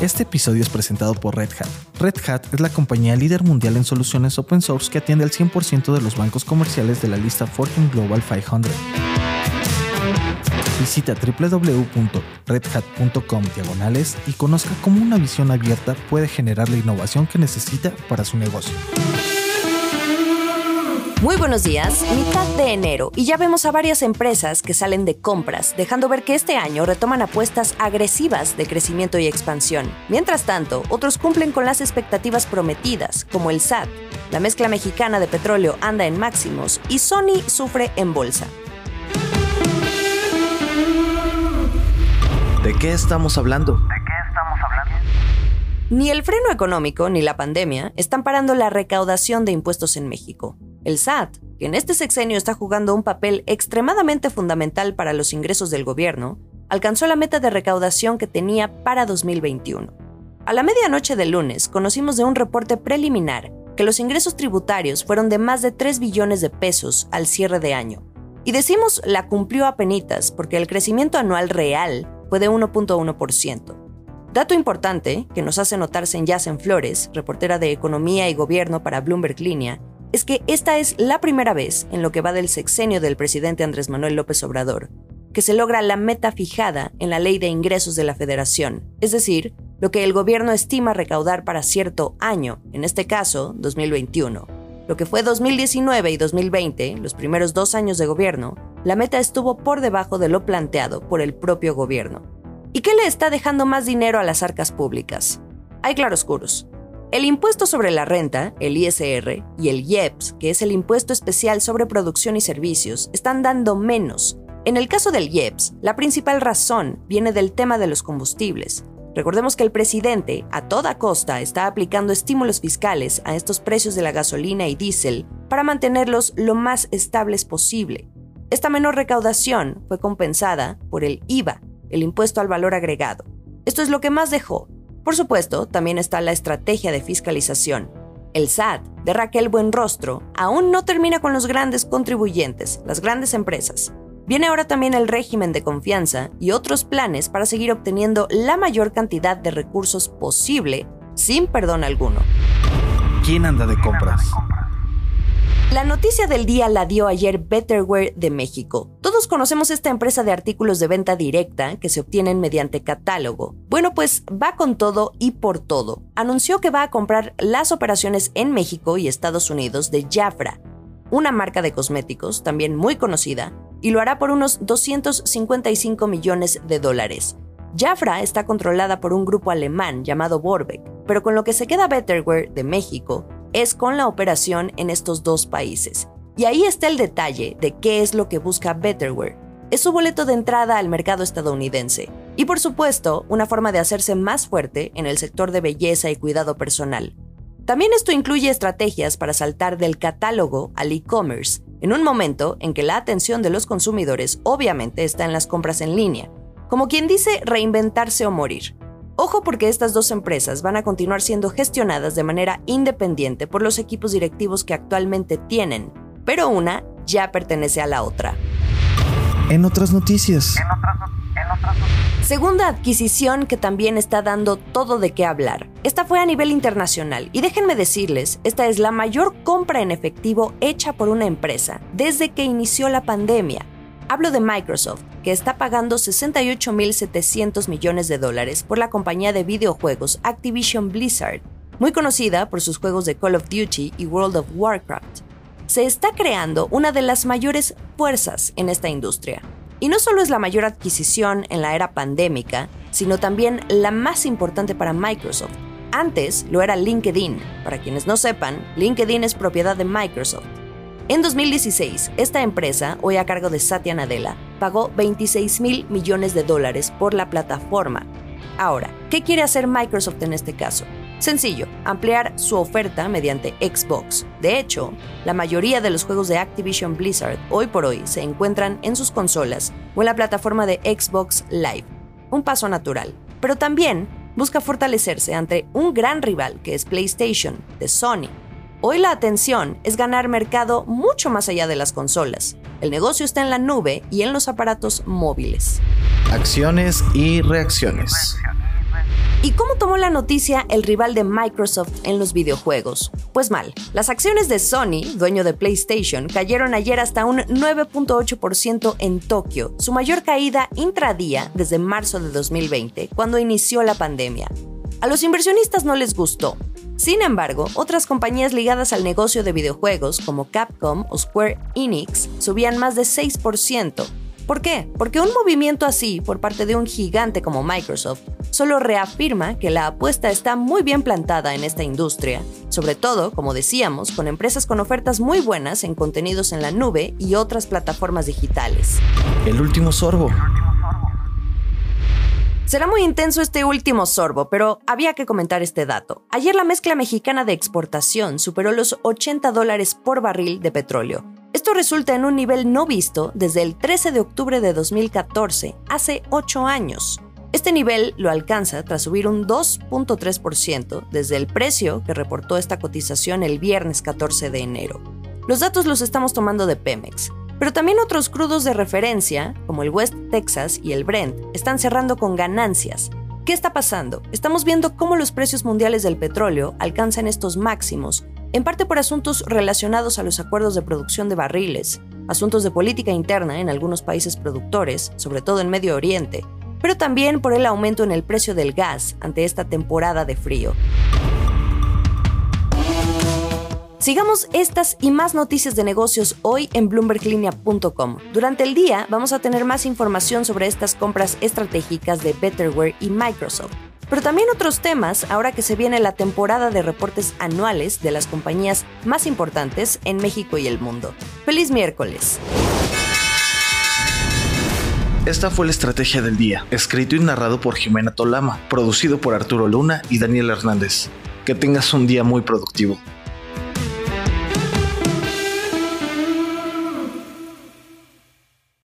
Este episodio es presentado por Red Hat. Red Hat es la compañía líder mundial en soluciones open source que atiende al 100% de los bancos comerciales de la lista Fortune Global 500. Visita www.redhat.com diagonales y conozca cómo una visión abierta puede generar la innovación que necesita para su negocio. Muy buenos días, mitad de enero y ya vemos a varias empresas que salen de compras, dejando ver que este año retoman apuestas agresivas de crecimiento y expansión. Mientras tanto, otros cumplen con las expectativas prometidas, como el SAT. La mezcla mexicana de petróleo anda en máximos y Sony sufre en bolsa. ¿De qué estamos hablando? Ni el freno económico ni la pandemia están parando la recaudación de impuestos en México. El SAT, que en este sexenio está jugando un papel extremadamente fundamental para los ingresos del gobierno, alcanzó la meta de recaudación que tenía para 2021. A la medianoche del lunes conocimos de un reporte preliminar que los ingresos tributarios fueron de más de 3 billones de pesos al cierre de año. Y decimos la cumplió a penitas porque el crecimiento anual real fue de 1.1%. Dato importante que nos hace notarse en Yacen Flores, reportera de Economía y Gobierno para Bloomberg Línea, es que esta es la primera vez en lo que va del sexenio del presidente Andrés Manuel López Obrador que se logra la meta fijada en la ley de ingresos de la federación, es decir, lo que el gobierno estima recaudar para cierto año, en este caso 2021. Lo que fue 2019 y 2020, los primeros dos años de gobierno, la meta estuvo por debajo de lo planteado por el propio gobierno. ¿Y qué le está dejando más dinero a las arcas públicas? Hay claroscuros. El impuesto sobre la renta, el ISR, y el IEPS, que es el impuesto especial sobre producción y servicios, están dando menos. En el caso del IEPS, la principal razón viene del tema de los combustibles. Recordemos que el presidente, a toda costa, está aplicando estímulos fiscales a estos precios de la gasolina y diésel para mantenerlos lo más estables posible. Esta menor recaudación fue compensada por el IVA, el impuesto al valor agregado. Esto es lo que más dejó, por supuesto, también está la estrategia de fiscalización. El SAT, de Raquel Buenrostro, aún no termina con los grandes contribuyentes, las grandes empresas. Viene ahora también el régimen de confianza y otros planes para seguir obteniendo la mayor cantidad de recursos posible sin perdón alguno. ¿Quién anda de compras? La noticia del día la dio ayer Betterware de México. Todos conocemos esta empresa de artículos de venta directa que se obtienen mediante catálogo. Bueno, pues va con todo y por todo. Anunció que va a comprar las operaciones en México y Estados Unidos de Jafra, una marca de cosméticos también muy conocida, y lo hará por unos 255 millones de dólares. Jafra está controlada por un grupo alemán llamado Borbeck, pero con lo que se queda Betterware de México es con la operación en estos dos países. Y ahí está el detalle de qué es lo que busca Betterware. Es su boleto de entrada al mercado estadounidense. Y por supuesto, una forma de hacerse más fuerte en el sector de belleza y cuidado personal. También esto incluye estrategias para saltar del catálogo al e-commerce, en un momento en que la atención de los consumidores obviamente está en las compras en línea, como quien dice reinventarse o morir. Ojo porque estas dos empresas van a continuar siendo gestionadas de manera independiente por los equipos directivos que actualmente tienen, pero una ya pertenece a la otra. En otras noticias. Segunda adquisición que también está dando todo de qué hablar. Esta fue a nivel internacional y déjenme decirles, esta es la mayor compra en efectivo hecha por una empresa desde que inició la pandemia. Hablo de Microsoft, que está pagando 68.700 millones de dólares por la compañía de videojuegos Activision Blizzard, muy conocida por sus juegos de Call of Duty y World of Warcraft. Se está creando una de las mayores fuerzas en esta industria. Y no solo es la mayor adquisición en la era pandémica, sino también la más importante para Microsoft. Antes lo era LinkedIn. Para quienes no sepan, LinkedIn es propiedad de Microsoft. En 2016, esta empresa, hoy a cargo de Satya Nadella, pagó 26 mil millones de dólares por la plataforma. Ahora, ¿qué quiere hacer Microsoft en este caso? Sencillo, ampliar su oferta mediante Xbox. De hecho, la mayoría de los juegos de Activision Blizzard hoy por hoy se encuentran en sus consolas o en la plataforma de Xbox Live. Un paso natural. Pero también busca fortalecerse ante un gran rival que es PlayStation, de Sony, Hoy la atención es ganar mercado mucho más allá de las consolas. El negocio está en la nube y en los aparatos móviles. Acciones y reacciones. ¿Y cómo tomó la noticia el rival de Microsoft en los videojuegos? Pues mal, las acciones de Sony, dueño de PlayStation, cayeron ayer hasta un 9.8% en Tokio, su mayor caída intradía desde marzo de 2020, cuando inició la pandemia. A los inversionistas no les gustó. Sin embargo, otras compañías ligadas al negocio de videojuegos como Capcom o Square Enix subían más de 6%, ¿Por qué? Porque un movimiento así por parte de un gigante como Microsoft solo reafirma que la apuesta está muy bien plantada en esta industria, sobre todo, como decíamos, con empresas con ofertas muy buenas en contenidos en la nube y otras plataformas digitales. El último sorbo. Será muy intenso este último sorbo, pero había que comentar este dato. Ayer la mezcla mexicana de exportación superó los 80 dólares por barril de petróleo, esto resulta en un nivel no visto desde el 13 de octubre de 2014, hace 8 años. Este nivel lo alcanza tras subir un 2.3% desde el precio que reportó esta cotización el viernes 14 de enero. Los datos los estamos tomando de Pemex, pero también otros crudos de referencia, como el West Texas y el Brent, están cerrando con ganancias. ¿Qué está pasando? Estamos viendo cómo los precios mundiales del petróleo alcanzan estos máximos en parte por asuntos relacionados a los acuerdos de producción de barriles, asuntos de política interna en algunos países productores, sobre todo en Medio Oriente, pero también por el aumento en el precio del gas ante esta temporada de frío. Sigamos estas y más noticias de negocios hoy en bloomberglinea.com. Durante el día vamos a tener más información sobre estas compras estratégicas de Betterware y Microsoft pero también otros temas ahora que se viene la temporada de reportes anuales de las compañías más importantes en México y el mundo. Feliz miércoles. Esta fue la estrategia del día, escrito y narrado por Jimena Tolama, producido por Arturo Luna y Daniel Hernández. Que tengas un día muy productivo.